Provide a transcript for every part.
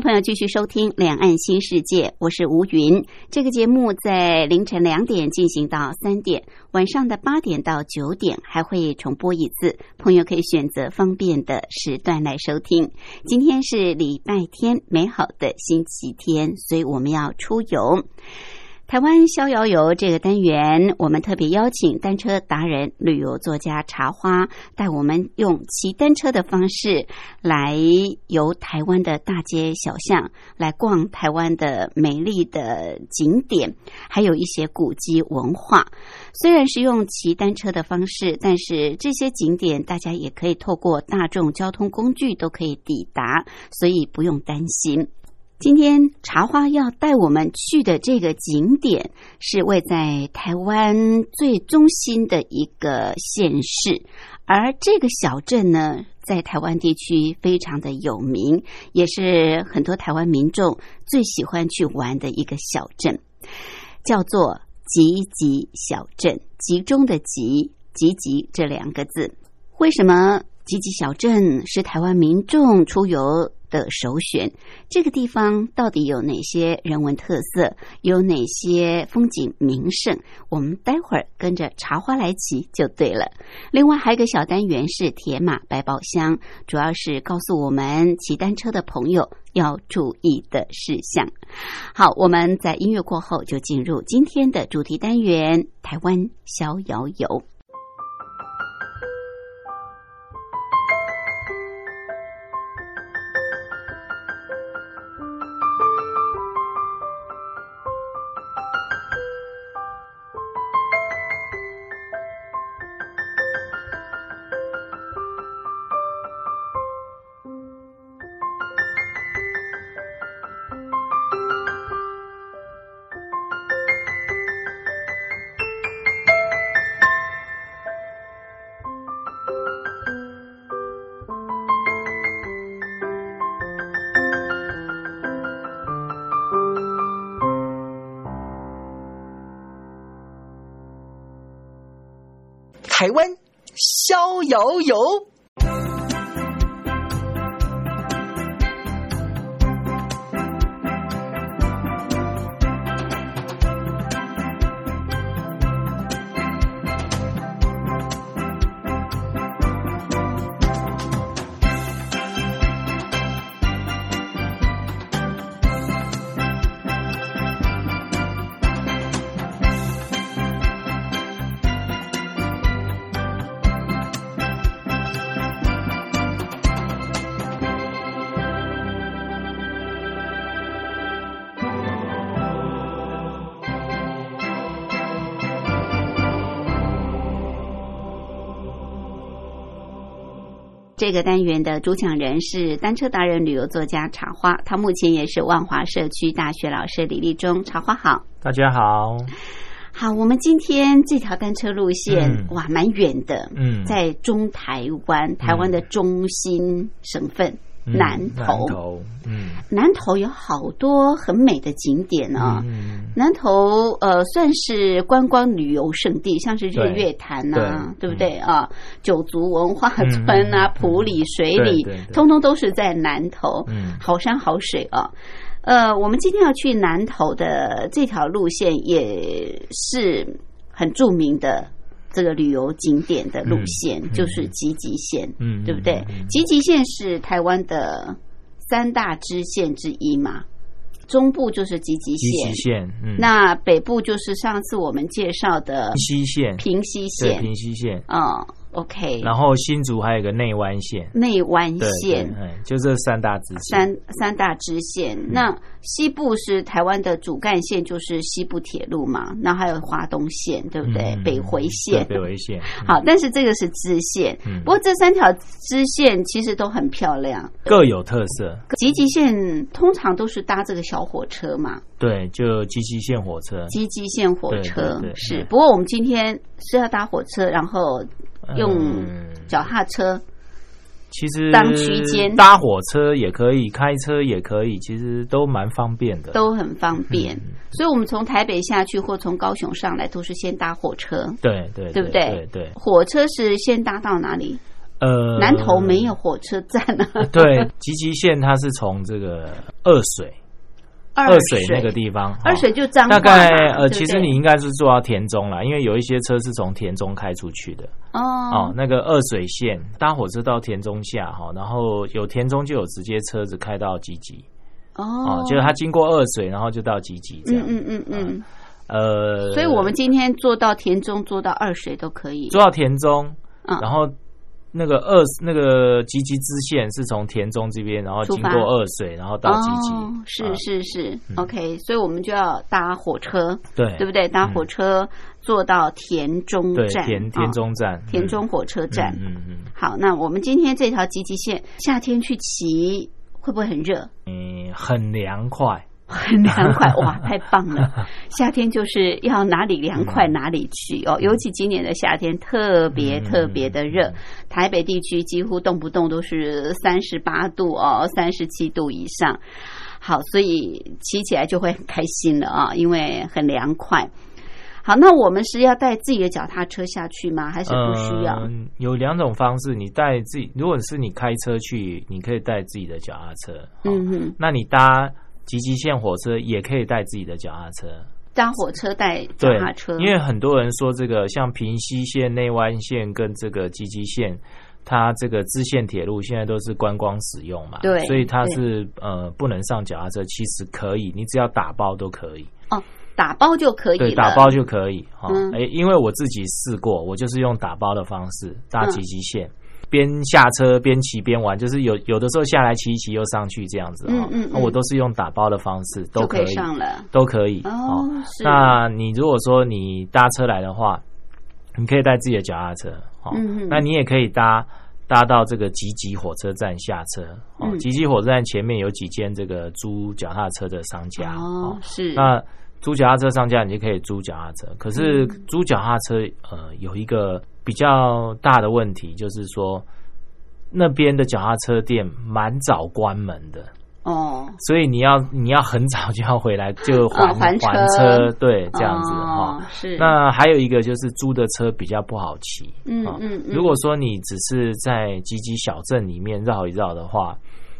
朋友继续收听《两岸新世界》，我是吴云。这个节目在凌晨两点进行到三点，晚上的八点到九点还会重播一次，朋友可以选择方便的时段来收听。今天是礼拜天，美好的星期天，所以我们要出游。台湾逍遥游这个单元，我们特别邀请单车达人、旅游作家茶花，带我们用骑单车的方式来游台湾的大街小巷，来逛台湾的美丽的景点，还有一些古迹文化。虽然是用骑单车的方式，但是这些景点大家也可以透过大众交通工具都可以抵达，所以不用担心。今天茶花要带我们去的这个景点是位在台湾最中心的一个县市，而这个小镇呢，在台湾地区非常的有名，也是很多台湾民众最喜欢去玩的一个小镇，叫做集集小镇。集中的集，集集这两个字，为什么集集小镇是台湾民众出游？的首选，这个地方到底有哪些人文特色？有哪些风景名胜？我们待会儿跟着茶花来骑就对了。另外还有个小单元是铁马百宝箱，主要是告诉我们骑单车的朋友要注意的事项。好，我们在音乐过后就进入今天的主题单元——台湾逍遥游。摇摇这个单元的主讲人是单车达人、旅游作家茶花，他目前也是万华社区大学老师李立忠。茶花好，大家好，好，我们今天这条单车路线哇，蛮远的，嗯，在中台湾，台湾的中心省份。南投，嗯，南投有好多很美的景点啊。南投呃，算是观光旅游胜地，像是日月潭呐，对不对啊？九族文化村啊，埔里、水里，通通都是在南投。嗯，好山好水啊。呃，我们今天要去南投的这条路线也是很著名的。这个旅游景点的路线就是集集线，嗯，对不对？集集线是台湾的三大支线之一嘛，中部就是集集线，线，嗯，那北部就是上次我们介绍的平西线，平西线，平西线，哦，OK，然后新竹还有一个内湾线，内湾线对，嗯，就这三大支线。三三大支线。那西部是台湾的主干线，就是西部铁路嘛，那还有华东线，对不对？嗯北回线。北回线，嗯好，但是这个是支线，嗯不过这三条支线其实都很漂亮。各有特色。集集线通常都是搭这个小火车嘛，对，就基基线火车，集集线火车对对对是。不过我们今天是要搭火车，然后用嗯脚踏车。其实当区间搭火车也可以，开车也可以，其实都蛮方便的。都很方便，嗯所以我们从台北下去或从高雄上来都是先搭火车，对对对不对对？对，火车是先搭到哪里？呃，南投没有火车站啊，对，集集线它是从这个二水二二水。那个地方，二水哦就彰化嘛大概呃，其实你应该是坐到田中啦，因为有一些车是从田中开出去的。哦。哦。那个二水线搭火车到田中下哈，然后有田中就有直接车子开到集集。哦。哦，就是它经过二水，然后就到集集这样。嗯嗯嗯。嗯，呃，所以我们今天坐到田中，坐到二水都可以。坐到田中，嗯。然后那个二那个集集支线是从田中这边，然后经过二水，然后到集集。哦，是啊是是嗯，OK，所以我们就要搭火车，对对不对？搭火车坐到田中对站，田田哦中站，田中火车站。嗯嗯嗯好，那我们今天这条集集线，夏天去骑会不会很热？嗯，很凉快。很凉快，哇，太棒了！夏天就是要哪里凉快哪里去哦，尤其今年的夏天特别嗯特别的热，台北地区几乎动不动都是三十八度哦，三十七度以上。好，所以骑起来就会很开心了啊，因为很凉快。好，那我们是要带自己的脚踏车下去吗？还是不需要？嗯有两种方式，你带自己，如果是你开车去，你可以带自己的脚踏车。哦嗯哼，那你搭集集线火车也可以带自己的脚踏车。搭火车带脚对踏车，，因为很多人说这个像平西线、内湾线跟这个集集线，它这个支线铁路现在都是观光使用嘛，对所以它是呃不能上脚踏车，其实可以，你只要打包都可以，哦，打包就可以，对，打包就可以哈。嗯哎、因为我自己试过，我就是用打包的方式搭嗯集集线。边下车边骑边玩，就是有有的时候下来骑一骑又上去这样子哈、嗯嗯嗯。那我都是用打包的方式，都可以。上了。都可以哦，是。那你如果说你搭车来的话，你可以带自己的脚踏车，哦，嗯那你也可以搭搭到这个吉吉火车站下车，哦，嗯。集集火车站前面有几间这个租脚踏车的商家，哦，是。那租脚踏车商家你就可以租脚踏车，可是嗯。租脚踏车呃有一个比较大的问题，就是说那边的脚踏车店蛮早关门的。哦，所以你要你要很早就要回来，就还、嗯还车车，对，这样子哈、哦是。那还有一个就是租的车比较不好骑，哦嗯嗯嗯。如果说你只是在集集小镇里面绕一绕的话，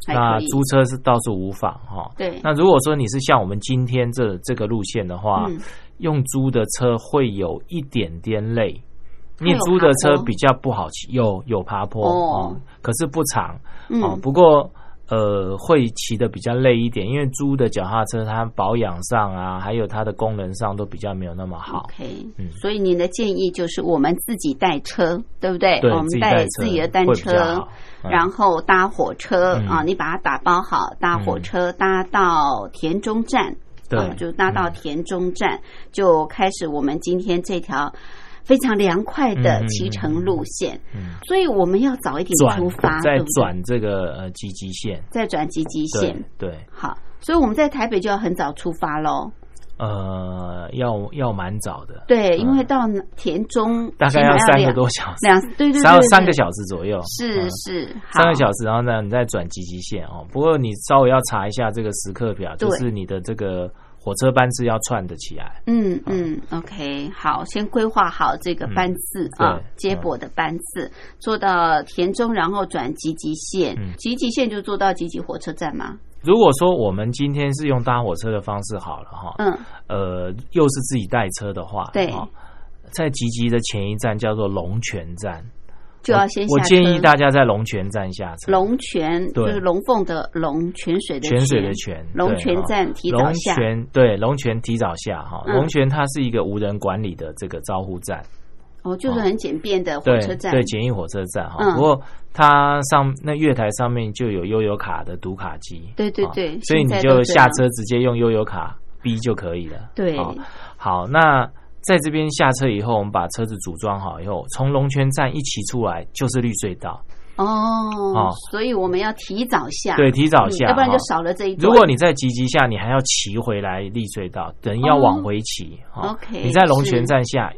那租车是倒是无妨哈。对。那如果说你是像我们今天这这个路线的话，嗯。用租的车会有一点点累。因为租的车比较不好骑，有有爬坡哦。可是不长嗯。哦。不过呃，会骑的比较累一点，因为租的脚踏车它保养上啊，还有它的功能上都比较没有那么好。OK，嗯。所以您的建议就是我们自己带车，对不对？对我们带自己的单车，嗯。然后搭火车嗯。啊，你把它打包好，搭火车搭到田中站，对。啊就搭到嗯。田中站，就开始我们今天这条非常凉快的骑乘路线。嗯，所以我们要早一点出发，再转这个呃集集线，再转集集对线。对，好，所以我们在台北就要很早出发喽。呃，要要蛮早的，对，嗯。因为到田中大概要三个多小时，两对对三三个小时左右，是嗯。是三个小时，然后呢，你再转集集线哦。不过你稍微要查一下这个时刻表，就是你的这个火车班次要串得起来。嗯嗯，OK，好，先规划好这个班次嗯啊，接驳的班次，坐到田中，然后转集集线。嗯，集集线就坐到集集火车站吗。如果说我们今天是用搭火车的方式好了哈，嗯，呃，又是自己带车的话，对。在集集的前一站叫做龙泉站，就要先下我建议大家在龙泉站下车。龙泉就是龙凤的龙，泉水的泉水的泉，龙泉站提早龙下。泉对龙泉提早下哈，嗯龙泉它是一个无人管理的这个招呼站，哦，就是很简便的火对车站，对，简易火车站哈。嗯不过它上那月台上面就有悠游卡的读卡机，啊对对对所以你就下车直接用悠游卡 B 就可以了。对好好，那在这边下车以后，我们把车子组装好以后，从龙泉站一骑出来就是绿隧道。哦哦，所以我们要提早下，对，提早下，嗯要不然就少了这一段。如果你在集集下，你还要骑回来绿隧道，等于要往回骑。哈 OK，你在龙泉站下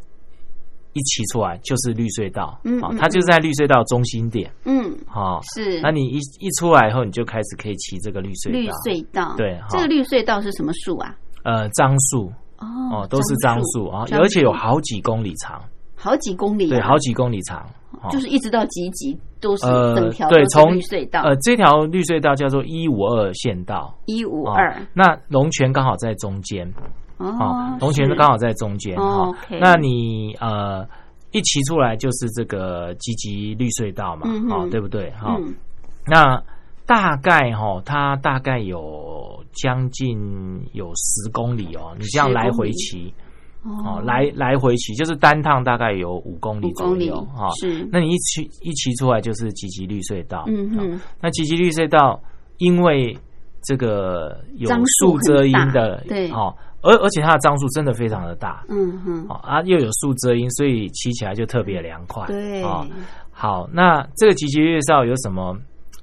一骑出来就是绿隧道，嗯它就是在绿隧道中心点。嗯好，是那你一一出来以后，你就开始可以骑这个绿隧道。绿隧道，对这个好绿隧道是什么树啊？呃，樟树哦哦，都是樟树啊，而且有好几公里长，好几公里啊，对，好几公里长。哦就是一直到集集都是呃整条对从绿隧道，呃，这条绿隧道叫做一五二县道。一五哦二那龙泉刚好在中间，哦哦，龙泉是刚好在中间哦哈。那你呃一骑出来就是这个吉吉绿隧道嘛嗯，哦，对不对？哈，嗯那大概哈，它大概有将近有十公里哦，你这样来回骑哦哦，来来回骑就是单趟大概有五公里左右哈。是。那你一骑一骑出来就是吉吉绿隧道，嗯嗯哼那吉吉绿隧道因为这个有树树遮阴的，对。哦，而而且它的樟树真的非常的大，嗯哼。哦啊又有树遮阴，所以骑起来就特别凉快，对。哦，好，那这个吉吉绿隧道有什么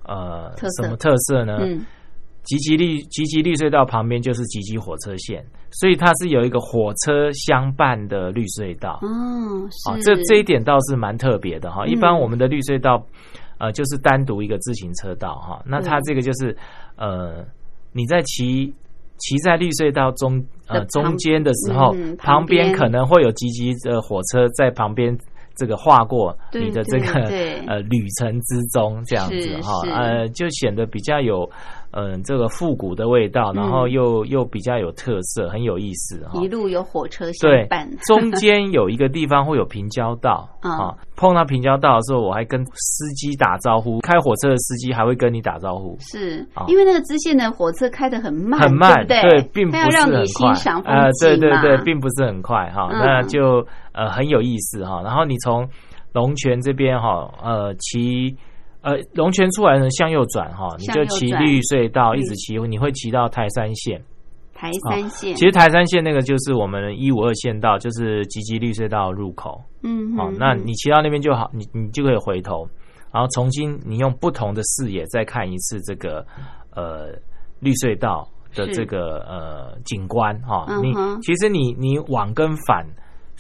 呃特色什么特色呢？嗯吉吉绿吉吉绿隧道旁边就是吉吉火车线，所以它是有一个火车相伴的绿隧道。哦啊，是这这一点倒是蛮特别的哈。嗯一般我们的绿隧道，呃，就是单独一个自行车道哈。那它对这个就是呃，你在骑骑在绿隧道中呃中间的时候，嗯旁边可能会有吉吉的火车在旁边。这个划过你的这个呃旅程之中，这样子哈，呃，就显得比较有嗯、呃这个复古的味道，然后嗯又又比较有特色，很有意思哈。一路有火车相伴，，中间有一个地方会有平交道嗯啊。碰到平交道的时候，我还跟司机打招呼，开火车的司机还会跟你打招呼，是啊因为那个支线的火车开得很慢，很慢，对？并不让你欣赏。风呃，对对对，并不是很快哈，嗯那就呃很有意思哈。然后你从龙泉这边哈，呃骑。呃，龙泉出来呢，向右转哈，你就骑绿隧道，一直骑，你会骑到台山线。台山线，其实台山线那个就是我们一五二线道，就是吉吉绿隧道入口。好、嗯哼那你骑到那边就好，你你就可以回头，然后重新你用不同的视野再看一次这个呃绿隧道的这个呃景观哈、你其实你你往跟反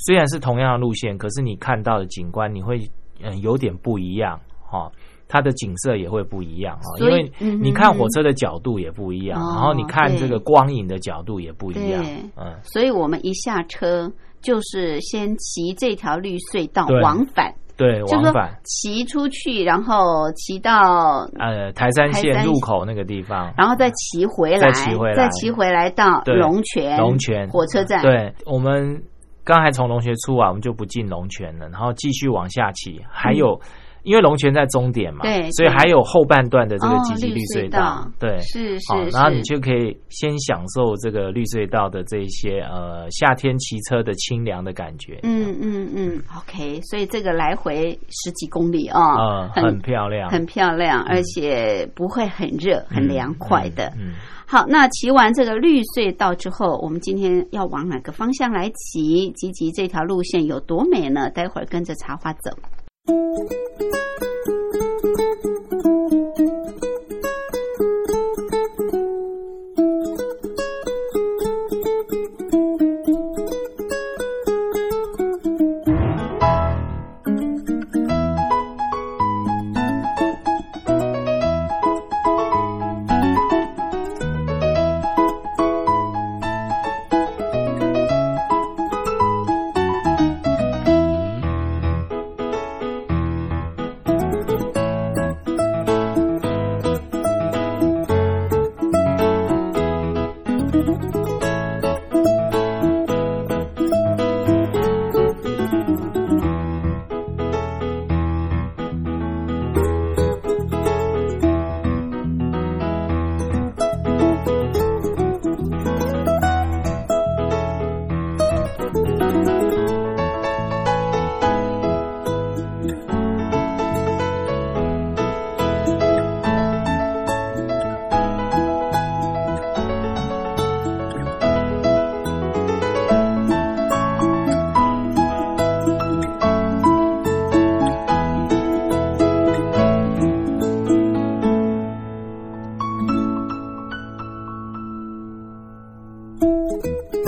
虽然是同样的路线，可是你看到的景观你会嗯、呃有点不一样哈。它的景色也会不一样哈，因为你看火车的角度也不一样，哦然后你看这个光影的角度也不一样对，嗯，所以我们一下车就是先骑这条绿隧道往返，对，往返。骑出去，然后骑到，呃台山台山线入口那个地方，然后再骑回来，再骑回来。再骑回来到龙泉龙泉。火车站。，对，我们刚才从龙泉出啊，我们就不进龙泉了，然后继续往下骑，还有。因为龙泉在终点嘛，嗯对所以对还有后半段的这个哦吉吉绿隧道，对，是是好，然后你就可以先享受这个绿隧道的这一些呃夏天骑车的清凉的感觉，嗯嗯嗯，OK，所以这个来回十几公里啊、呃，很很漂亮，很漂亮，而且不会很热，很凉快的。嗯，嗯好，那骑完这个绿隧道之后，我们今天要往哪个方向来骑？吉吉这条路线有多美呢？待会儿跟着茶花走。Thank you. thank you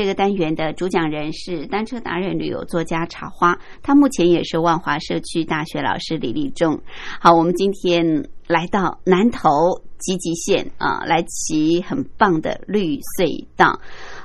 这个单元的主讲人是单车达人、旅游作家茶花，他目前也是万华社区大学老师李立仲。好，我们今天来到南投集集县啊，来骑很棒的绿隧道。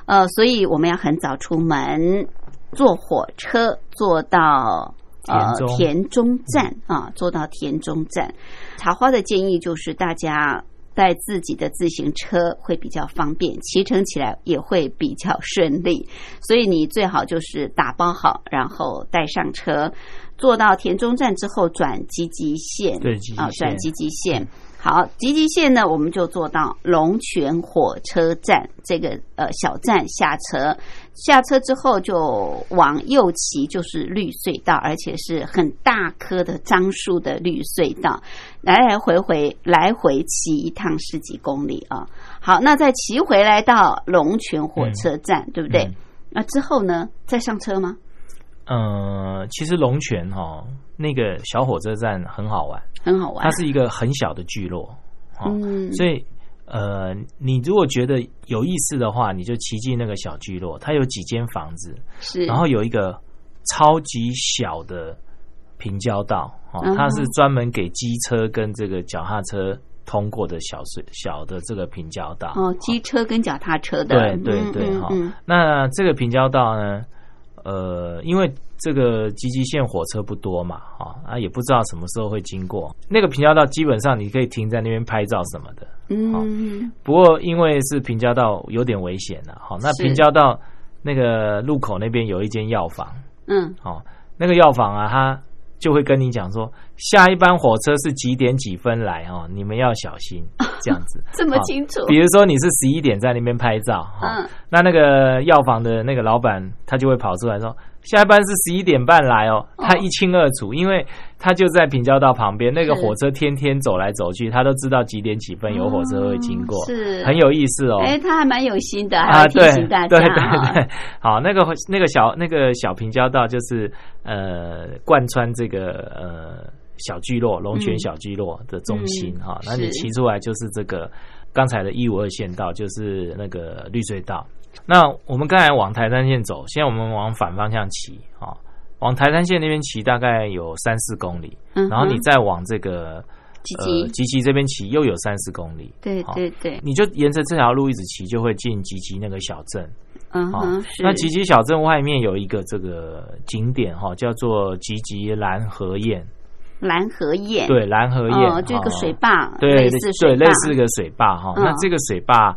呃，所以我们要很早出门，坐火车坐到呃田中站啊，坐到田中站。茶花的建议就是大家。带自己的自行车会比较方便，骑乘起来也会比较顺利，所以你最好就是打包好，然后带上车，坐到田中站之后转吉吉线，对，啊，转吉吉线。好，吉吉线呢，我们就坐到龙泉火车站这个呃小站下车，下车之后就往右骑，就是绿隧道，而且是很大棵的樟树的绿隧道，来来回回来回骑一趟十几公里啊。好，那再骑回来到龙泉火车站，对不对？那之后呢，再上车吗？呃，其实龙泉哈那个小火车站很好玩，很好玩。它是一个很小的聚落，嗯，所以呃，你如果觉得有意思的话，你就骑进那个小聚落，它有几间房子，是，然后有一个超级小的平交道，哦，它是专门给机车跟这个脚踏车通过的小隧小的这个平交道，哦，机车跟脚踏车的，对对对，哈，那这个平交道呢？呃，因为这个吉吉线火车不多嘛，哈啊，也不知道什么时候会经过。那个平交道，基本上你可以停在那边拍照什么的，嗯。不过因为是平交道，有点危险了，好，那平交道那个路口那边有一间药房，嗯，好，那个药房啊，它就会跟你讲说，下一班火车是几点几分来哦，你们要小心，这样子这么清楚。比如说你是十一点在那边拍照，嗯，那那个药房的那个老板他就会跑出来说。下一班是十一点半来哦，他一清二楚，因为他就在平交道旁边，那个火车天天走来走去，他都知道几点几分有火车会经过，是很有意思哦。哎，他还蛮有心的，还提醒大家。对对对，好，那个那个小那个小平交道就是呃贯穿这个呃小聚落龙泉小聚落的中心哈，那你骑出来就是这个刚才的一五二线道，就是那个绿隧道。那我们刚才往台山线走，现在我们往反方向骑啊，往台山线那边骑大概有三四公里，然后你再往这个呃吉吉这边骑又有三四公里，对对对，你就沿着这条路一直骑，就会进吉吉那个小镇。嗯哼，那吉吉小镇外面有一个这个景点哈，叫做吉吉蓝河堰。蓝河堰，对蓝河堰，就一个水坝，对类似对类似个水坝哈。那这个水坝。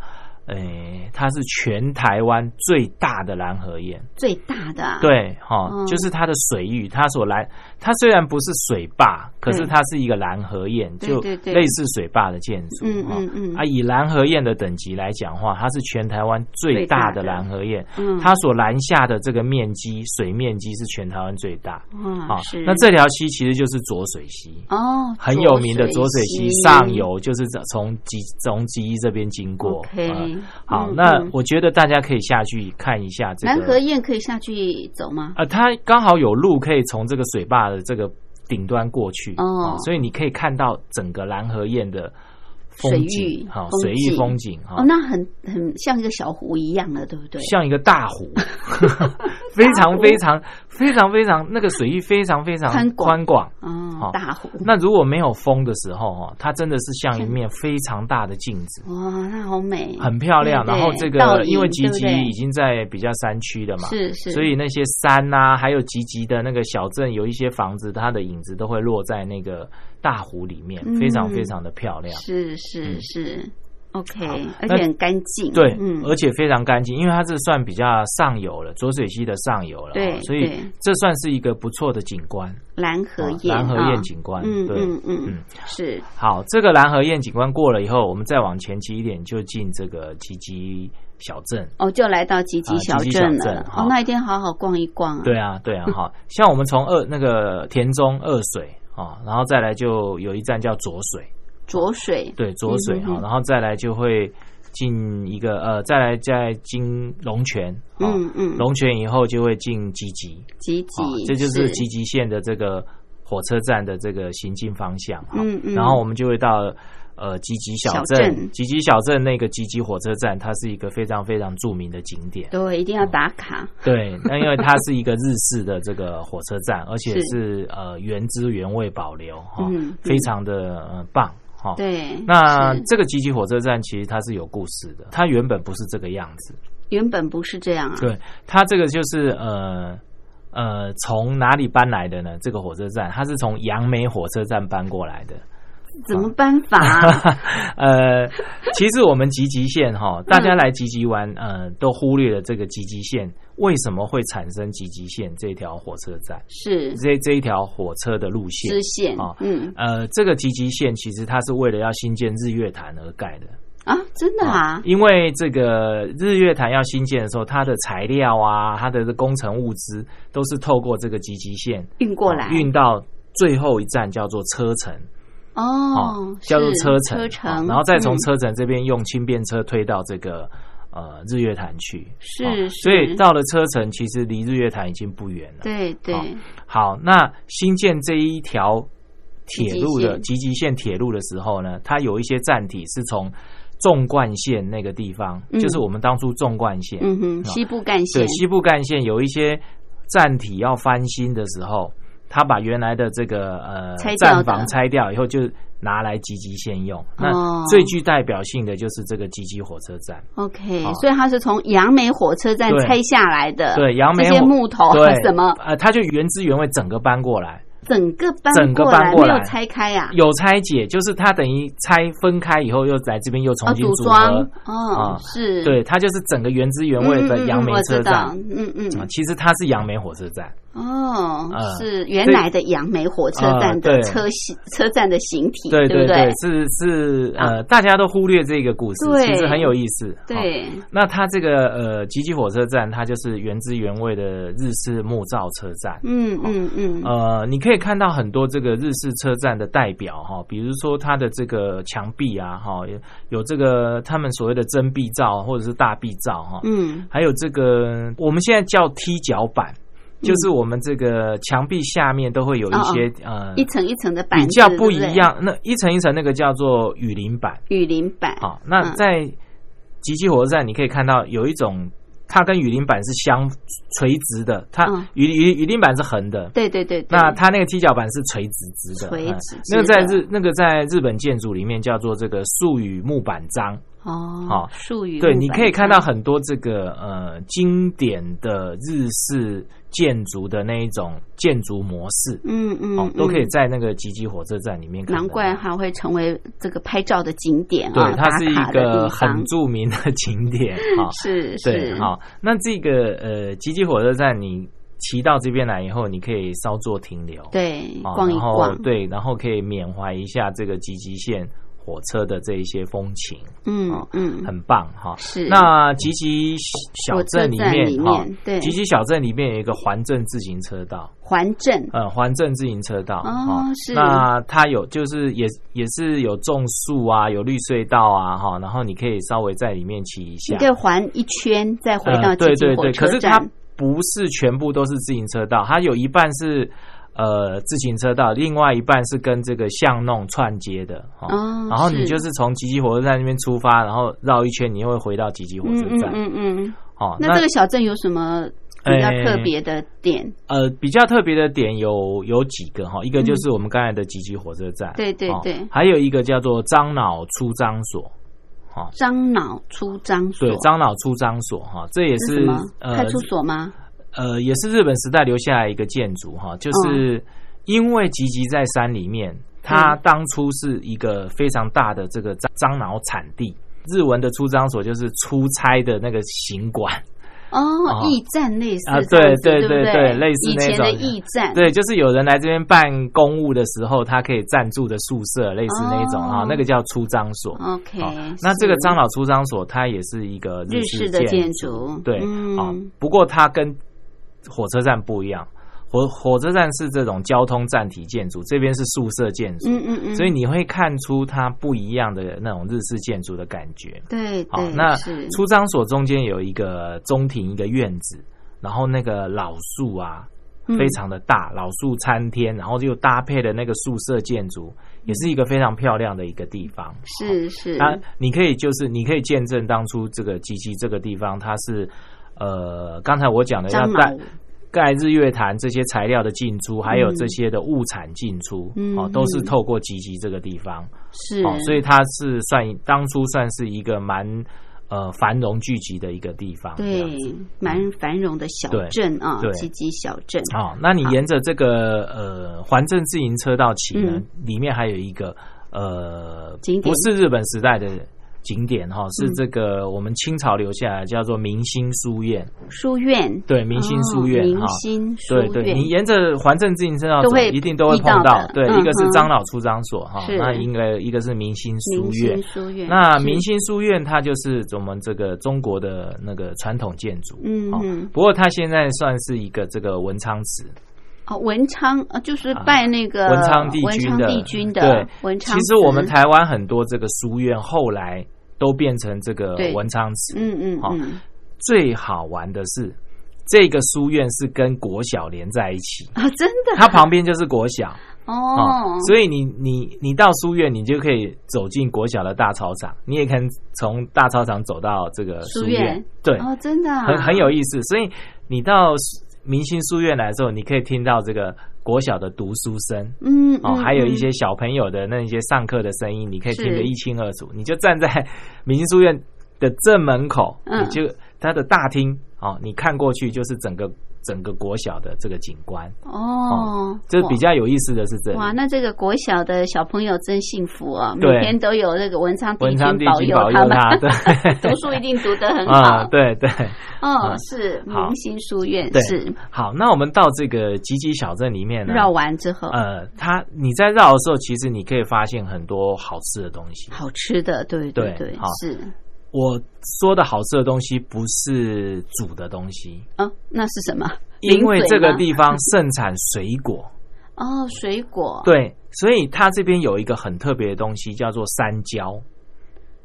诶，它是全台湾最大的蓝河堰，最大的对哈，就是它的水域，它所来，它虽然不是水坝，可是它是一个蓝河堰，就类似水坝的建筑，嗯嗯嗯。啊，以蓝河堰的等级来讲话，它是全台湾最大的蓝河堰，它所拦下的这个面积水面积是全台湾最大，啊，那这条溪其实就是浊水溪哦，很有名的浊水溪上游就是从吉从吉一这边经过。好，那我觉得大家可以下去看一下这个南河堰，可以下去走吗？呃，它刚好有路可以从这个水坝的这个顶端过去哦，所以你可以看到整个南河堰的。水域好，水域风景哈，哦，那很很像一个小湖一样的，对不对？像一个大湖，非常非常非常非常那个水域非常非常宽广哦，大湖。那如果没有风的时候哈，它真的是像一面非常大的镜子哇，那好美，很漂亮。然后这个因为吉吉已经在比较山区的嘛，是是，所以那些山呐，还有吉吉的那个小镇，有一些房子，它的影子都会落在那个。大湖里面非常非常的漂亮，是是是，OK，而且很干净。对，嗯，而且非常干净，因为它是算比较上游了，浊水溪的上游了。对，所以这算是一个不错的景观。蓝河堰，蓝河堰景观。嗯嗯嗯，是。好，这个蓝河堰景观过了以后，我们再往前骑一点，就进这个吉吉小镇。哦，就来到吉吉小镇了。哦，那一天好好逛一逛啊。对啊，对啊，好像我们从二那个田中二水啊，然后再来就有一站叫浊水。浊水对浊水啊，然后再来就会进一个呃，再来再进龙泉，嗯嗯，龙泉以后就会进吉吉，吉吉，这就是吉吉线的这个火车站的这个行进方向哈，嗯嗯，然后我们就会到呃吉吉小镇，吉吉小镇那个吉吉火车站，它是一个非常非常著名的景点，对，一定要打卡，对，那因为它是一个日式的这个火车站，而且是呃原汁原味保留哈，非常的呃棒。哦，对，那这个吉吉火车站其实它是有故事的，它原本不是这个样子，原本不是这样啊。对，它这个就是呃呃，从哪里搬来的呢？这个火车站它是从杨梅火车站搬过来的。怎么搬法？呃，其实我们吉吉线哈，大家来吉吉玩，呃，都忽略了这个吉吉线为什么会产生吉吉线这条火车站？是这这一条火车的路线支线啊？嗯，呃，这个吉吉线其实它是为了要新建日月潭而盖的啊，真的啊？因为这个日月潭要新建的时候，它的材料啊，它的工程物资都是透过这个吉吉线运过来，运到最后一站叫做车城。哦，叫做车程，然后再从车城这边用轻便车推到这个呃日月潭去，是，所以到了车城，其实离日月潭已经不远了。对对，好，那新建这一条铁路的集集线。铁路的时候呢，它有一些站体是从纵贯线那个地方，就是我们当初纵贯线，嗯哼，西部干线，对，西部干线有一些站体要翻新的时候。他把原来的这个呃站房拆掉以后，就拿来吉吉现用。那最具代表性的就是这个吉吉火车站。OK，所以它是从杨梅火车站拆下来的。对，杨梅这些木头是什么？呃，它就原汁原味整个搬过来。整个搬过来，没有拆开呀？有拆解，就是它等于拆分开以后，又来这边又重新组装。哦，是，对，它就是整个原汁原味的杨梅车站。嗯嗯，其实它是杨梅火车站。哦，是原来的杨梅火车站的车形车站的形体，对对对，是是呃，大家都忽略这个故事，其实很有意思。对，那它这个呃吉吉火车站，它就是原汁原味的日式木造车站。嗯嗯嗯，呃，你可以看到很多这个日式车站的代表哈，比如说它的这个墙壁啊，哈，有有这个他们所谓的真壁造或者是大壁造哈，嗯，还有这个我们现在叫踢脚板。就是我们这个墙壁下面都会有一些呃一层一层的板，比较不一样。那一层一层那个叫做雨林板，雨林板。好，那在吉吉火车站你可以看到有一种，它跟雨林板是相垂直的，它雨雨雨林板是横的，对对对。那它那个踢脚板是垂直直的，垂直。那个在日那个在日本建筑里面叫做这个树与木板章。哦，好，术语对，你可以看到很多这个呃经典的日式建筑的那一种建筑模式，嗯嗯，都可以在那个吉吉火车站里面。难怪它会成为这个拍照的景点啊，它是一个很著名的景点啊，是是好。那这个呃吉吉火车站，你骑到这边来以后，你可以稍作停留，对，逛一逛，对，然后可以缅怀一下这个吉吉线。火车的这一些风情，嗯嗯，很棒哈。是。那吉吉小镇里面哈，对，吉吉小镇里面有一个环镇自行车道，环镇，呃，环镇自行车道哦，是。那它有就是也也是有种树啊，有绿隧道啊，哈，然后你可以稍微在里面骑一下，你可以环一圈再回到对对对，可是它不是全部都是自行车道，它有一半是。呃，自行车道，另外一半是跟这个巷弄串接的哦。然后你就是从吉吉火车站那边出发，然后绕一圈，你又会回到吉吉火车站。嗯嗯嗯。哦，那这个小镇有什么比较特别的点？呃，比较特别的点有有几个哈，一个就是我们刚才的吉吉火车站，对对对，还有一个叫做樟脑出张所，哈，樟脑出张所，对，樟脑出张所哈，这也是派出所吗？呃，也是日本时代留下来一个建筑哈，就是因为吉吉在山里面，它当初是一个非常大的这个樟樟脑产地，日文的出张所就是出差的那个行馆。哦，驿站类似啊，对对对对，类似那种以前的驿站，对，就是有人来这边办公务的时候，他可以暂住的宿舍，类似那种啊，那个叫出张所。OK，那这个张老出张所，它也是一个日式的建筑，对，啊，不过它跟火车站不一样。火火车站是这种交通站体建筑，这边是宿舍建筑，嗯嗯嗯，所以你会看出它不一样的那种日式建筑的感觉。对，好，那出张所中间有一个中庭，一个院子，然后那个老树啊，非常的大，老树参天，然后又搭配的那个宿舍建筑，也是一个非常漂亮的一个地方。是是，啊，你可以就是你可以见证当初这个吉吉这个地方，它是呃，刚才我讲的要盖。盖日月潭这些材料的进出，还有这些的物产进出，哦，都是透过集集这个地方，是，所以它是算当初算是一个蛮呃繁荣聚集的一个地方，对，蛮繁荣的小镇啊，集集小镇。好，那你沿着这个呃环镇自行车道骑呢，里面还有一个呃，不是日本时代的。景点哈是这个我们清朝留下来叫做明星书院，书院。对明星书院明星书院，对对，你沿着环镇自行车道走，一定都会碰到。对，一个是张老出张所哈，那应该一个是明星书院。书院那明星书院它就是我们这个中国的那个传统建筑，嗯嗯。不过它现在算是一个这个文昌祠哦，文昌呃就是拜那个文昌帝君的帝君的对文昌。其实我们台湾很多这个书院后来。都变成这个文昌祠，嗯嗯，好。最好玩的是，这个书院是跟国小连在一起啊，真的。它旁边就是国小哦，所以你你你到书院，你就可以走进国小的大操场，你也可以从大操场走到这个书院，对，哦，真的，很很有意思。所以你到明星书院来的时候，你可以听到这个。国小的读书声，嗯，哦，还有一些小朋友的那些上课的声音，你可以听得一清二楚。你就站在明星书院的正门口，你就它的大厅，哦，你看过去就是整个。整个国小的这个景观。哦，这比较有意思的是这哇，那这个国小的小朋友真幸福啊！每天都有那个文昌帝君保佑他们，读书一定读得很好。对对，哦，是明星书院是。好。那我们到这个吉吉小镇里面呢绕完之后，呃，它你在绕的时候，其实你可以发现很多好吃的东西，好吃的，对对对，是。我说的好吃的东西不是煮的东西啊，那是什么？因为这个地方盛产水果哦，水果对，所以它这边有一个很特别的东西，叫做山椒，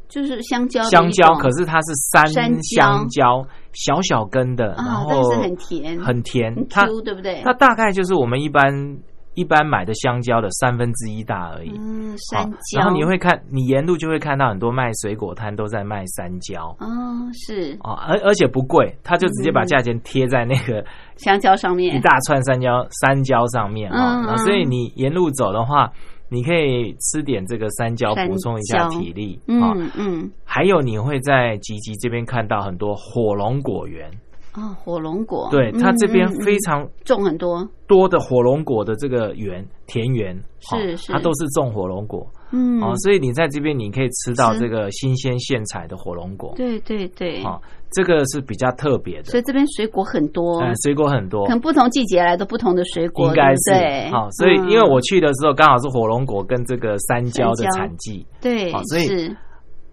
就是香蕉。香蕉，可是它是山香蕉，小小根的，然后很甜，很甜，它对不对？它大概就是我们一般。一般买的香蕉的三分之一大而已。嗯，山蕉。然后你会看，你沿路就会看到很多卖水果摊都在卖山蕉。哦，是。哦，而而且不贵，他就直接把价钱贴在那个香蕉上面，一大串山蕉，山蕉上面啊。所以你沿路走的话，你可以吃点这个山蕉，补充一下体力。嗯嗯。还有你会在吉吉这边看到很多火龙果园。啊，火龙果，对它这边非常种很多。多的火龙果的这个园田园，是是，它都是种火龙果，嗯，哦，所以你在这边你可以吃到这个新鲜现采的火龙果，对对对，啊，这个是比较特别的，所以这边水果很多，嗯，水果很多，可能不同季节来的不同的水果，应该是。对，好，所以因为我去的时候刚好是火龙果跟这个山椒的产季，对，所以。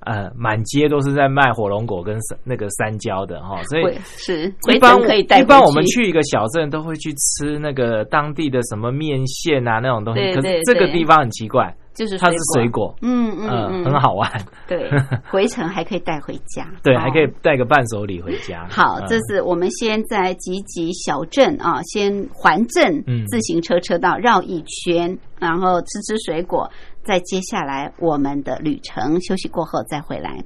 呃，满街都是在卖火龙果跟那个山椒的哈，所以是一般可以带。一般我们去一个小镇都会去吃那个当地的什么面线啊那种东西，可是这个地方很奇怪，就是它是水果，嗯嗯嗯，很好玩。对，回程还可以带回家，对，还可以带个伴手礼回家。好，这是我们先在吉吉小镇啊，先环镇自行车车道绕一圈，然后吃吃水果。在接下来我们的旅程休息过后再回来。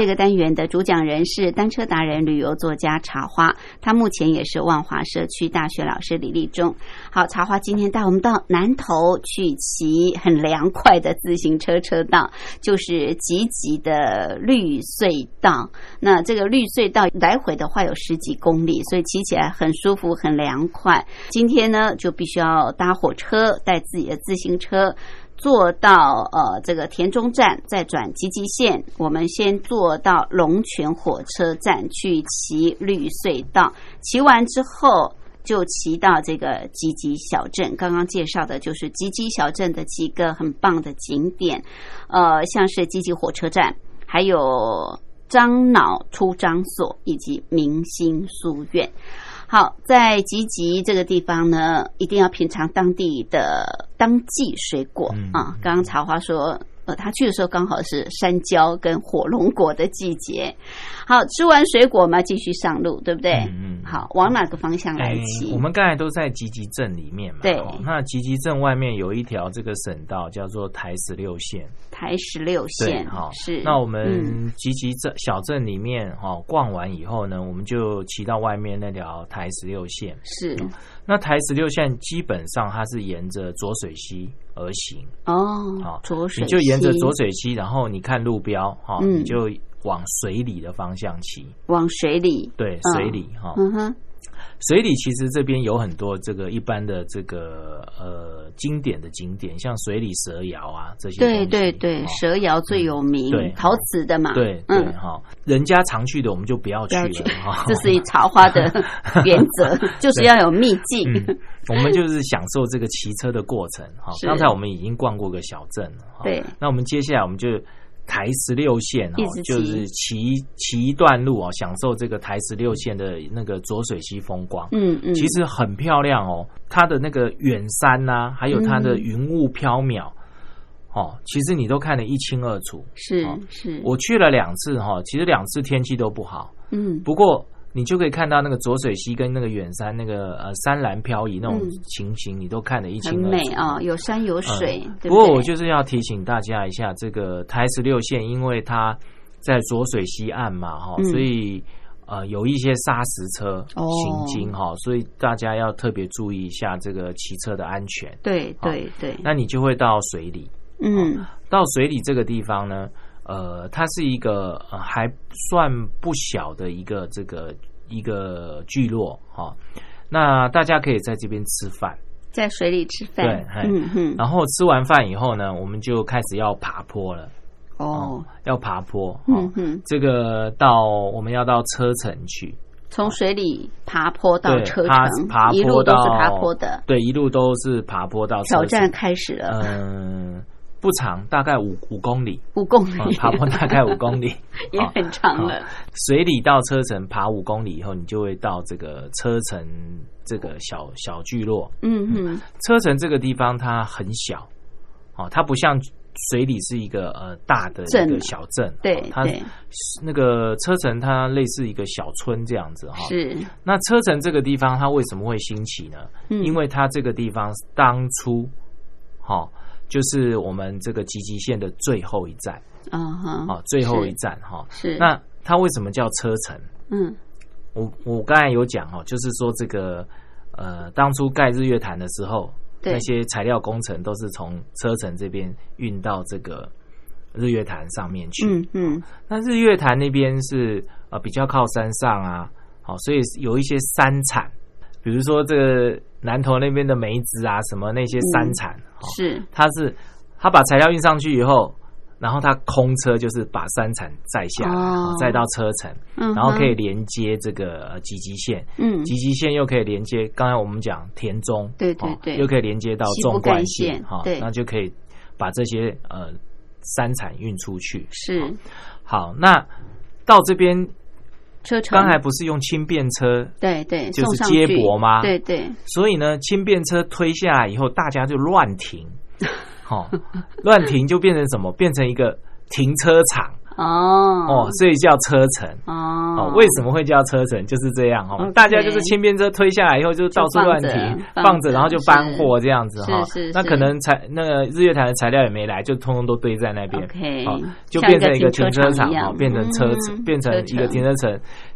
这个单元的主讲人是单车达人、旅游作家茶花，他目前也是万华社区大学老师李立忠。好，茶花今天带我们到南头去骑很凉快的自行车车道，就是吉吉的绿隧道。那这个绿隧道来回的话有十几公里，所以骑起来很舒服、很凉快。今天呢，就必须要搭火车，带自己的自行车。坐到呃这个田中站，再转吉吉线。我们先坐到龙泉火车站去骑绿隧道，骑完之后就骑到这个吉吉小镇。刚刚介绍的就是吉吉小镇的几个很棒的景点，呃，像是吉吉火车站，还有樟脑出张所以及明星书院。好，在吉吉这个地方呢，一定要品尝当地的当季水果啊。刚刚茶花说，呃，他去的时候刚好是山椒跟火龙果的季节。好，吃完水果嘛，继续上路，对不对？嗯。好，往哪个方向来骑？我们刚才都在吉吉镇里面嘛。对。那吉吉镇外面有一条这个省道，叫做台十六线。台十六线，哈，是。那我们集集镇小镇里面，哈，逛完以后呢，我们就骑到外面那条台十六线。是。那台十六线基本上它是沿着浊水溪而行。哦。好，浊水。你就沿着浊水溪，然后你看路标，哈，你就。往水里的方向骑，往水里，对，水里哈，嗯哼，水里其实这边有很多这个一般的这个呃经典的景点，像水里蛇窑啊这些，对对对，蛇窑最有名，对，陶瓷的嘛，对对哈，人家常去的我们就不要去了哈，这是茶花的原则，就是要有秘境，我们就是享受这个骑车的过程哈。刚才我们已经逛过个小镇了，对，那我们接下来我们就。台十六线哦，就是骑骑一段路哦，享受这个台十六线的那个浊水溪风光。嗯嗯，其实很漂亮哦，它的那个远山呐，还有它的云雾飘渺，哦，其实你都看得一清二楚。是是，我去了两次哈，其实两次天气都不好。嗯，不过。你就可以看到那个浊水溪跟那个远山那个呃山岚飘移那种情形，你都看得一清二楚。很美啊，有山有水。不过我就是要提醒大家一下，这个台十六线，因为它在浊水溪岸嘛，哈，所以呃有一些砂石车行经哈，所以大家要特别注意一下这个骑车的安全。对对对。那你就会到水里，嗯，到水里这个地方呢。呃，它是一个呃还算不小的一个这个一个聚落哈，那大家可以在这边吃饭，在水里吃饭，对，嗯哼，然后吃完饭以后呢，我们就开始要爬坡了，哦，要爬坡，嗯哼，这个到我们要到车城去，从水里爬坡到车城，爬一路都是爬坡的，对，一路都是爬坡到挑战开始了，嗯。不长，大概五五公里。五公里，爬坡大概五 公里，也很长了。水里到车城爬五公里以后，你就会到这个车城这个小小聚落。嗯嗯，车城这个地方它很小，哦，它不像水里是一个呃大的一个小镇。对，它那个车城它类似一个小村这样子哈。是。那车城这个地方它为什么会兴起呢？嗯因为它这个地方当初，哈。就是我们这个吉吉线的最后一站，啊哈，啊最后一站哈，是那它为什么叫车城？嗯，我我刚才有讲哈，就是说这个呃，当初盖日月潭的时候，那些材料工程都是从车城这边运到这个日月潭上面去，嗯嗯，那日月潭那边是呃比较靠山上啊，好，所以有一些山产，比如说这个。南头那边的梅子啊，什么那些山产，是，他是他把材料运上去以后，然后它空车就是把山产载下来，哦。载到车城，嗯然后可以连接这个呃集集线，嗯。集集线又可以连接刚才我们讲田中，哦对对对。又可以连接到纵贯线线，哈对，那就可以把这些呃山产运出去。是。好，那到这边车程，刚才不是用轻便车，对对，就是接去驳吗？对对，所以呢，轻便车推下来以后，大家就乱停，好、乱停就变成什么？变成一个停车场哦哦，所以叫车城。哦哦，为什么会叫车城？就是这样哦大家就是轻便车推下来以后，就到处乱停，放着，然后就搬货这样子哈是是。那可能材那个日月潭的材料也没来，就通通都堆在那边。OK，哦，就变成一个停停车场哦，变成车嗯变成一个停车场，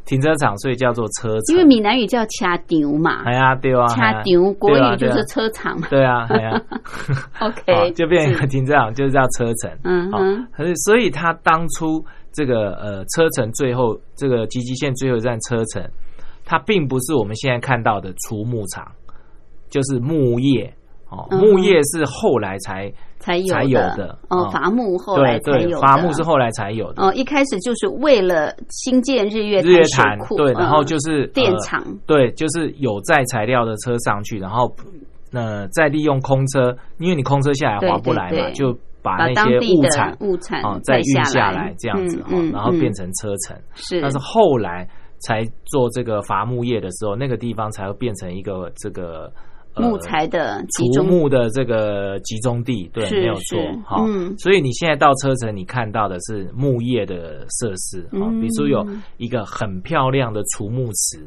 停车场，所以叫做车城。因为闽南语叫掐丢嘛，哎呀，对啊，掐哎呀丢国对啊对啊语就是车场嘛。对啊，哎呀 OK，哦就变成一个停车场，就是叫车城。好嗯哼，可是所以他当初这个呃车城最后这个集集线最后一站车城，它并不是我们现在看到的除牧场，就是木业木业是后来才才有才有的。哦，哦。伐木后来才有的，伐木是后来才有的。哦，一开始就是为了新建日月日月潭对，嗯。然后就是呃电厂，对，就是有载材料的车上去，然后呃再利用空车，因为你空车下来划不来嘛，就把把那些物产物产哦再运下下来。这样子哈，嗯嗯嗯然后变成车城。是，但是后来才做这个伐木业的时候，那个地方才会变成一个这个。呃木材的集除中木的这个集中地，对，是没有错是，好，嗯。所以你现在到车城，你看到的是木业的设施，啊，嗯。比如说有一个很漂亮的储木池，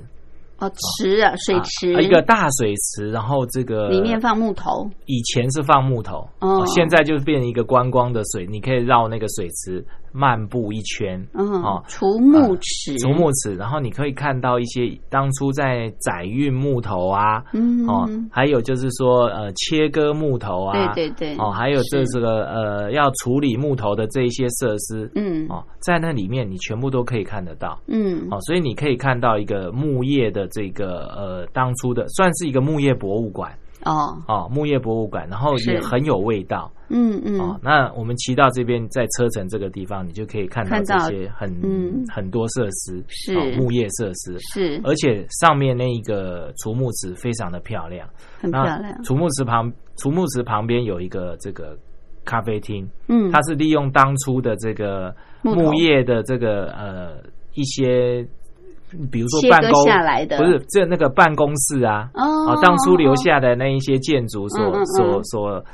哦池啊水池。啊一个大水池，然后这个里面放木头，以前是放木头，哦现在就变成一个观光的水，你可以绕那个水池漫步一圈，嗯哦，除木尺，除木尺，然后你可以看到一些当初在载运木头啊，嗯。哦，还有就是说呃切割木头啊，对对对。哦，还有这这个呃要处理木头的这一些设施，嗯。哦，在那里面你全部都可以看得到。嗯。哦，所以你可以看到一个木业的这个呃，当初的算是一个木业博物馆哦。哦，木业博物馆，然后也很有味道嗯嗯。哦。那我们骑到这边，在车城这个地方，你就可以看到这些很嗯。很多设施，是。哦木业设施，是。而且上面那一个储木池非常的漂亮，很漂亮，储木池旁储木池旁边有一个这个咖啡厅，嗯它是利用当初的这个木业的这个呃一些，比如说办公下来的。不是这那个办公室啊，哦。啊，当初留下的那一些建筑所嗯嗯嗯。所所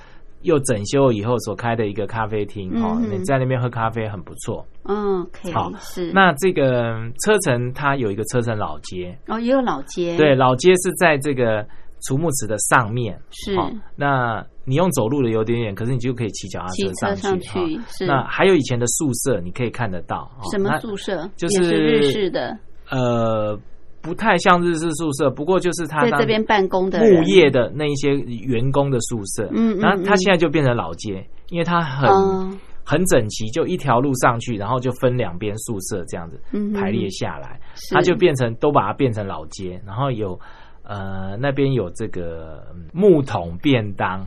又整修以后所开的一个咖啡厅哦，你在那边喝咖啡很不错。嗯可以好是。那这个车城它有一个车城老街，哦也有老街。对，老街是在这个储木池的上面，是。哦，那你用走路的有点远，可是你就可以骑脚踏车车上去。是。那还有以前的宿舍，你可以看得到。哦。什么宿舍？就是是日式的，呃，不太像日式宿舍，不过就是他在这边办公的人木业的那一些员工的宿舍。嗯嗯然后它嗯现在就变成老街，因为他很、哦很整齐，就一条路上去，然后就分两边宿舍这样子嗯排列下来，是它就变成都把它变成老街，然后有。呃，那边有这个嗯木桶便当，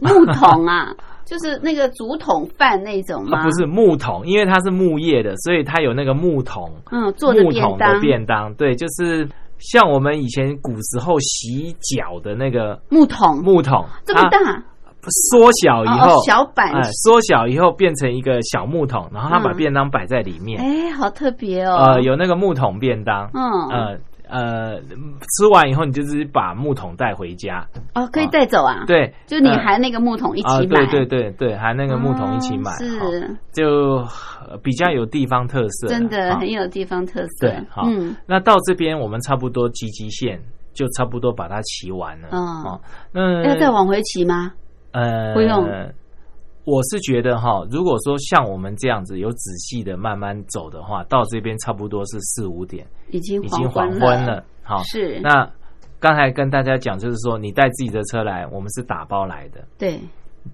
木桶啊，就是那个竹筒饭那种吗？啊，不是木桶，因为它是木业的，所以它有那个木桶，嗯，做的木桶的便当，对，就是像我们以前古时候洗脚的那个木桶。木桶，它这么大，缩小以后，哦哦小版哎，缩小以后变成一个小木桶，然后他把嗯。便当摆在里面，哎，好特别哦。呃，有那个木桶便当，嗯。呃呃，吃完以后你就是把木桶带回家，哦，可以带走啊。，对，就你呃含那个木桶一啊，起买，对对对对，含那个木桶一起买，哦是。就呃比较有地方特色，真的很有地方特色。对，好，嗯，那到这边我们差不多集集线就差不多把它骑完了，嗯哦，那要再往回骑吗？呃不用我是觉得哈，如果说像我们这样子有仔细的慢慢走的话，到这边差不多是四五点，已经已经黄昏昏了。好，是，那刚才跟大家讲，就是说你带自己的车来，我们是打包来的。对，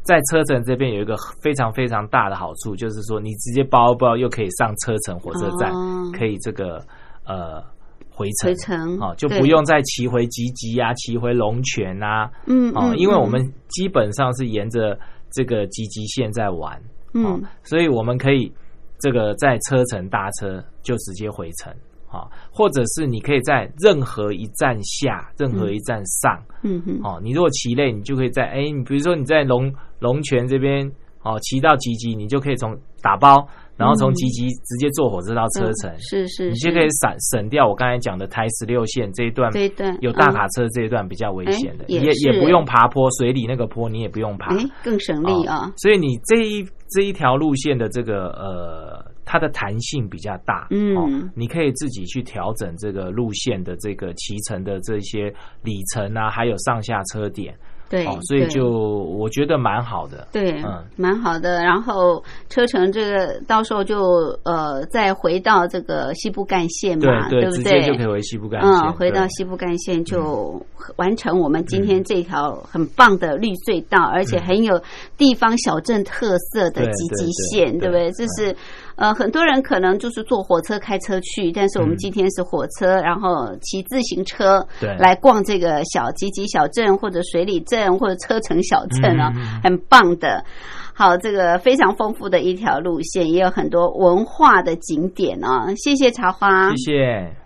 在车程这边有一个非常非常大的好处，就是说你直接包包又可以上车程火车站，哦。可以这个呃回程，回程哦，就不用再骑回吉吉啊，骑回龙泉啊，嗯哦，嗯，因为我们嗯基本上是沿着这个吉吉线在玩，嗯，所以我们可以这个在车程搭车就直接回程。啊，或者是你可以在任何一站下，任何一站上，嗯哼，哦，你如果骑累，你就可以在哎，你比如说你在龙龙泉这边，哦，骑到吉吉，你就可以从打包，然后从吉吉直接坐火车到车城，是是，你就可以省省掉我刚才讲的台十六线这一段，这一段有大卡车这一段比较危险的，也也不用爬坡，水里那个坡你也不用爬，哎，更省力啊。所以你这一这一条路线的这个呃。它的弹性比较大，嗯，你可以自己去调整这个路线的这个骑乘的这些里程啊，还有上下车点。对，所以就我觉得蛮好的，对，嗯，蛮好的。然后车程这个到时候就呃再回到这个西部干线嘛，对不对，直接就可以回西部干线。嗯，回到西部干线就完成我们今天这条很棒的绿隧道，而且很有地方小镇特色的集集线，对不对？这是呃很多人可能就是坐火车开车去，但是我们今天是火车，然后骑自行车来逛这个小集集小镇或者水里镇。镇或者车城小镇啊，很棒的。好，这个非常丰富的一条路线，也有很多文化的景点啊。谢谢茶花，谢谢。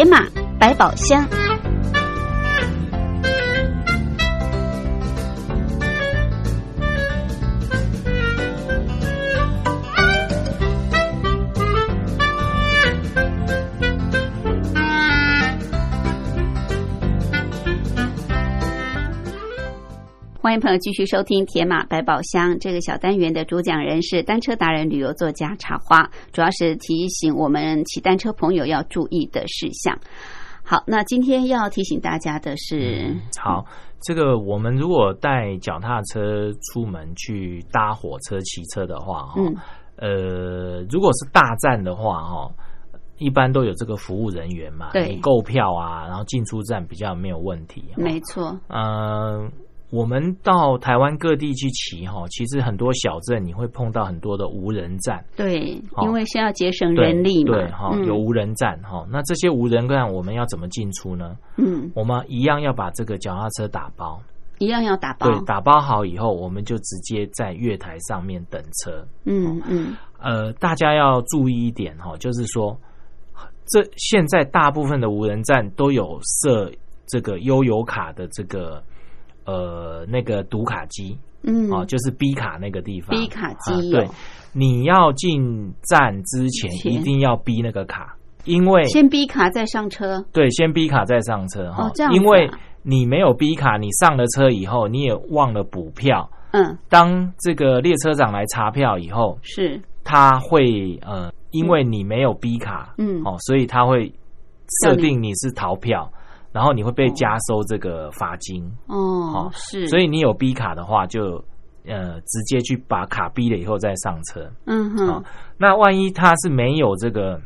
铁马百宝箱。欢迎朋友继续收听《铁马百宝箱》这个小单元的主讲人是单车达人、旅游作家茶花，主要是提醒我们骑单车朋友要注意的事项。好，那今天要提醒大家的是，嗯好，这个我们如果带脚踏车出门去搭火车、骑车的话，哈、嗯呃，如果是大站的话，哈，一般都有这个服务人员嘛，对你购票啊，然后进出站比较没有问题。没错，嗯，我们到台湾各地去骑哈，其实很多小镇你会碰到很多的无人站，对，因为是要节省人力嘛，对哈，嗯。有无人站哈。那这些无人站我们要怎么进出呢？嗯，我们一样要把这个脚踏车打包，一样要打包，对，打包好以后，我们就直接在月台上面等车。嗯嗯，呃，大家要注意一点哈，就是说，这现在大部分的无人站都有设这个悠游卡的这个呃那个读卡机嗯，哦，就是 B 卡那个地方 B 卡机啊对，你要进站之前前。一定要 B 那个卡，因为先 B 卡再上车，对，先 B 卡再上车哈、哦这样啊因为你没有 B 卡，你上了车以后你也忘了补票，嗯，当这个列车长来查票以后，是，他会呃，因为你没有 B 卡，嗯。哦，所以他会设定你是逃票，然后你会被加收这个罚金，哦好，是，所以你有逼卡的话就。呃，直接去把卡逼了以后再上车。嗯哼好，那万一他是没有这个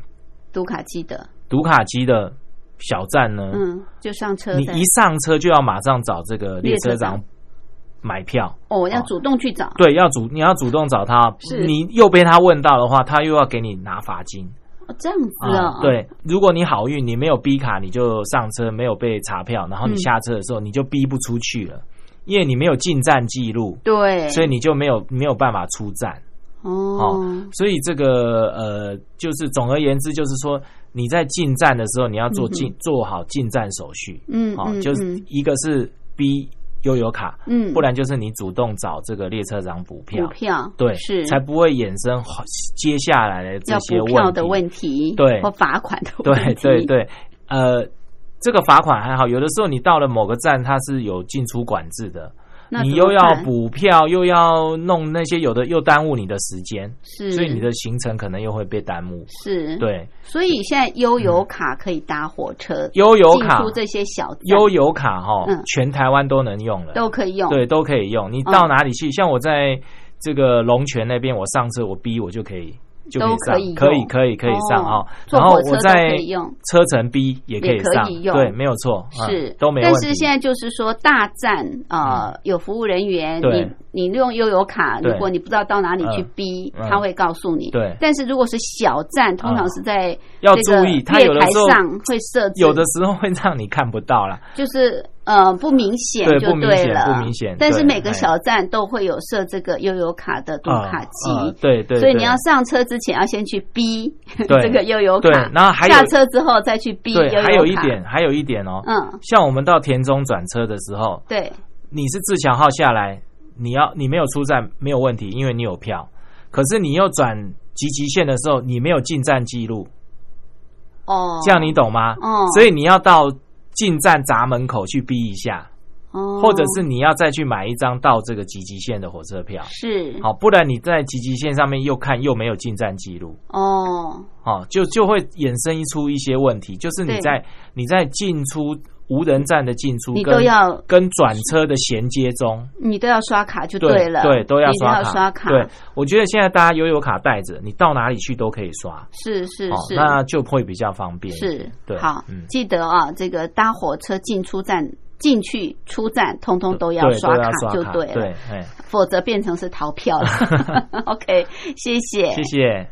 读卡机的，读卡机的小站呢？嗯，就上车，你一上车就要马上找这个列车列车长买票。哦，要主动去找，对，要主你要主动找他，是你又被他问到的话，他又要给你拿罚金。哦，这样子啊，，对，如果你好运，你没有逼卡，你就上车，没有被查票，然后你嗯下车的时候，你就逼不出去了，因为你没有进站记录，对，所以你就没有没有办法出站。哦，所以这个呃，就是总而言之，就是说你在进站的时候，你要做进、做好进站手续。哦，嗯哦，就是嗯。一个是逼悠游卡，嗯，不然就是你主动找这个列车长补票。补，票，对，是。才不会衍生接下来的这要些补票的。问题，对。或罚款的问对题，对对对，呃，这个罚款还好，有的时候你到了某个站，它是有进出管制的，你又要，补票，又要弄那些，有的又耽误你的时间，是，所以你的行程可能又会被耽误。是，，对，所以现在悠游卡可以搭火车，悠游卡出这些小悠游卡哈嗯，全台湾都能用了，都可以用，对，都可以用。你到哪里去？像我在这个龙泉那边，我上车我逼我就可以。就可以上都可以，可以，可以，可以上哈哦。然后坐火车都我在可以用。车程 B 也可以上以，用。对，没有错，嗯是。都没问题。但是现在就是说，大站呃有服务人员，你你用悠游卡，如果你不知道到哪里去 B，嗯。他会告诉你。对。但是如果是小站，通常是在要这个注意它月台有的时候上会设置，有的时候会让你看不到啦。就是呃不明显就对了，不明显但是每个小站都会有设这个悠游卡的读卡机。对对，所以你要上车之前要先去逼对 这个悠游卡，对然后还有下车之后再去逼悠游，卡。还有一点，还有一点哦，嗯，像我们到田中转车的时候，对，你是自强号下来，你要你没有出站没有问题，因为你有票。可是你又转集集线的时候，你没有进站记录，哦，这样你懂吗？哦，所以你要到进站闸门口去逼一下，哦，或者是你要再去买一张到这个集集线的火车票。是。好，不然你在集集线上面又看又没有进站记录，哦，好，就就会衍生出一些问题，就是你在你在进出无人站的进出，你都要跟转车的衔接中，你都要刷卡就对了，对，都要刷卡。刷卡，对，我觉得现在大家悠游卡带着，你到哪里去都可以刷，是是哦，是，那就会比较方便。是对好嗯，记得啊，这个搭火车进出站。进去出站，通通都要刷卡就对了，否则变成是逃票了。OK，谢谢，谢谢。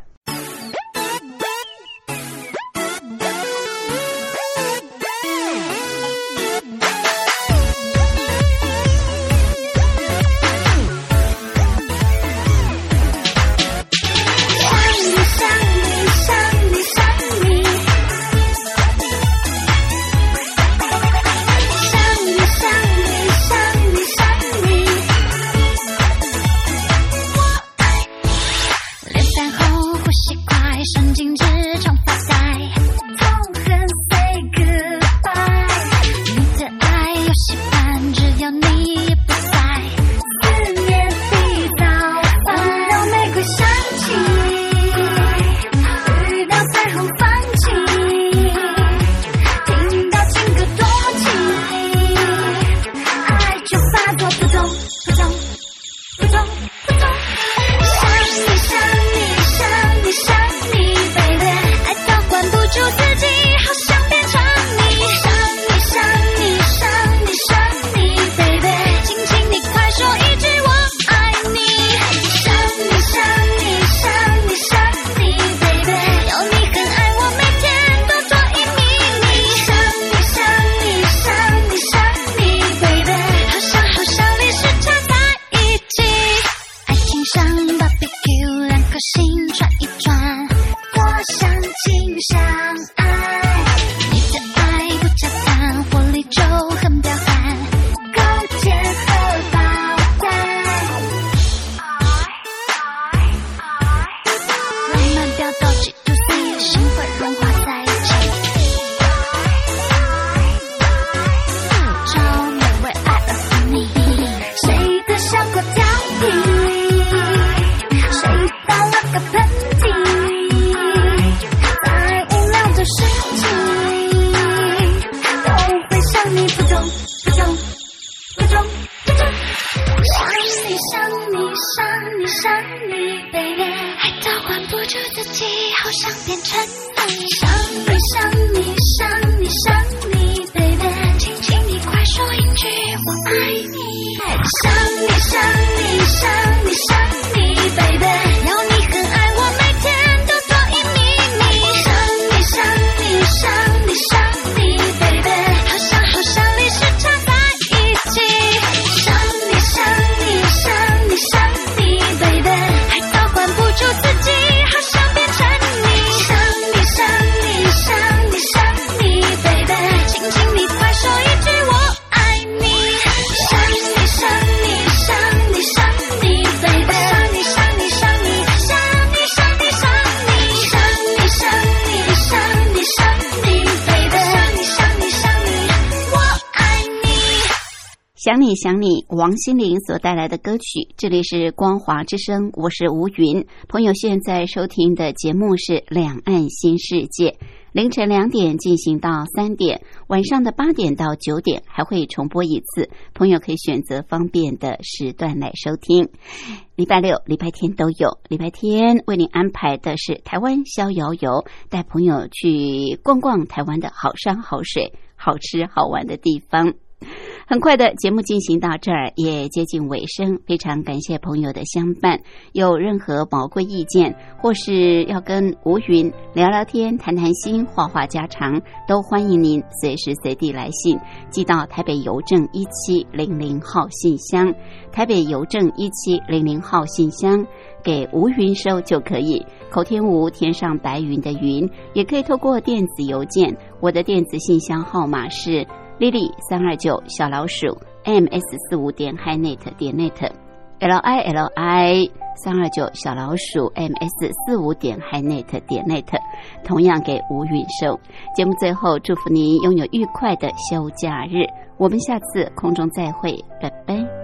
心凌所带来的歌曲。这里是光华之声，我是吴云。朋友现在收听的节目是《两岸新世界》，凌晨两点进行到三点，晚上的八点到九点还会重播一次。朋友可以选择方便的时段来收听。礼拜六、礼拜天都有。礼拜天为您安排的是台湾逍遥游，带朋友去逛逛台湾的好山好水、好吃好玩的地方。很快的节目进行到这儿，也接近尾声。非常感谢朋友的相伴。有任何宝贵意见，或是要跟吴云聊聊天、谈谈心、话话家常，都欢迎您随时随地来信，寄到台北邮政一七零零号信箱。台北邮政一七零零号信箱给吴云收就可以。口天吴，天上白云的云，也可以透过电子邮件。我的电子信箱号码是。Lily 三二九小老鼠 ms 四五点 hinet 点 net l i l i 三二九小老鼠 ms 四五点 hinet 点 net，同样给吴允寿。节目最后祝福您拥有愉快的休假日，我们下次空中再会，拜拜。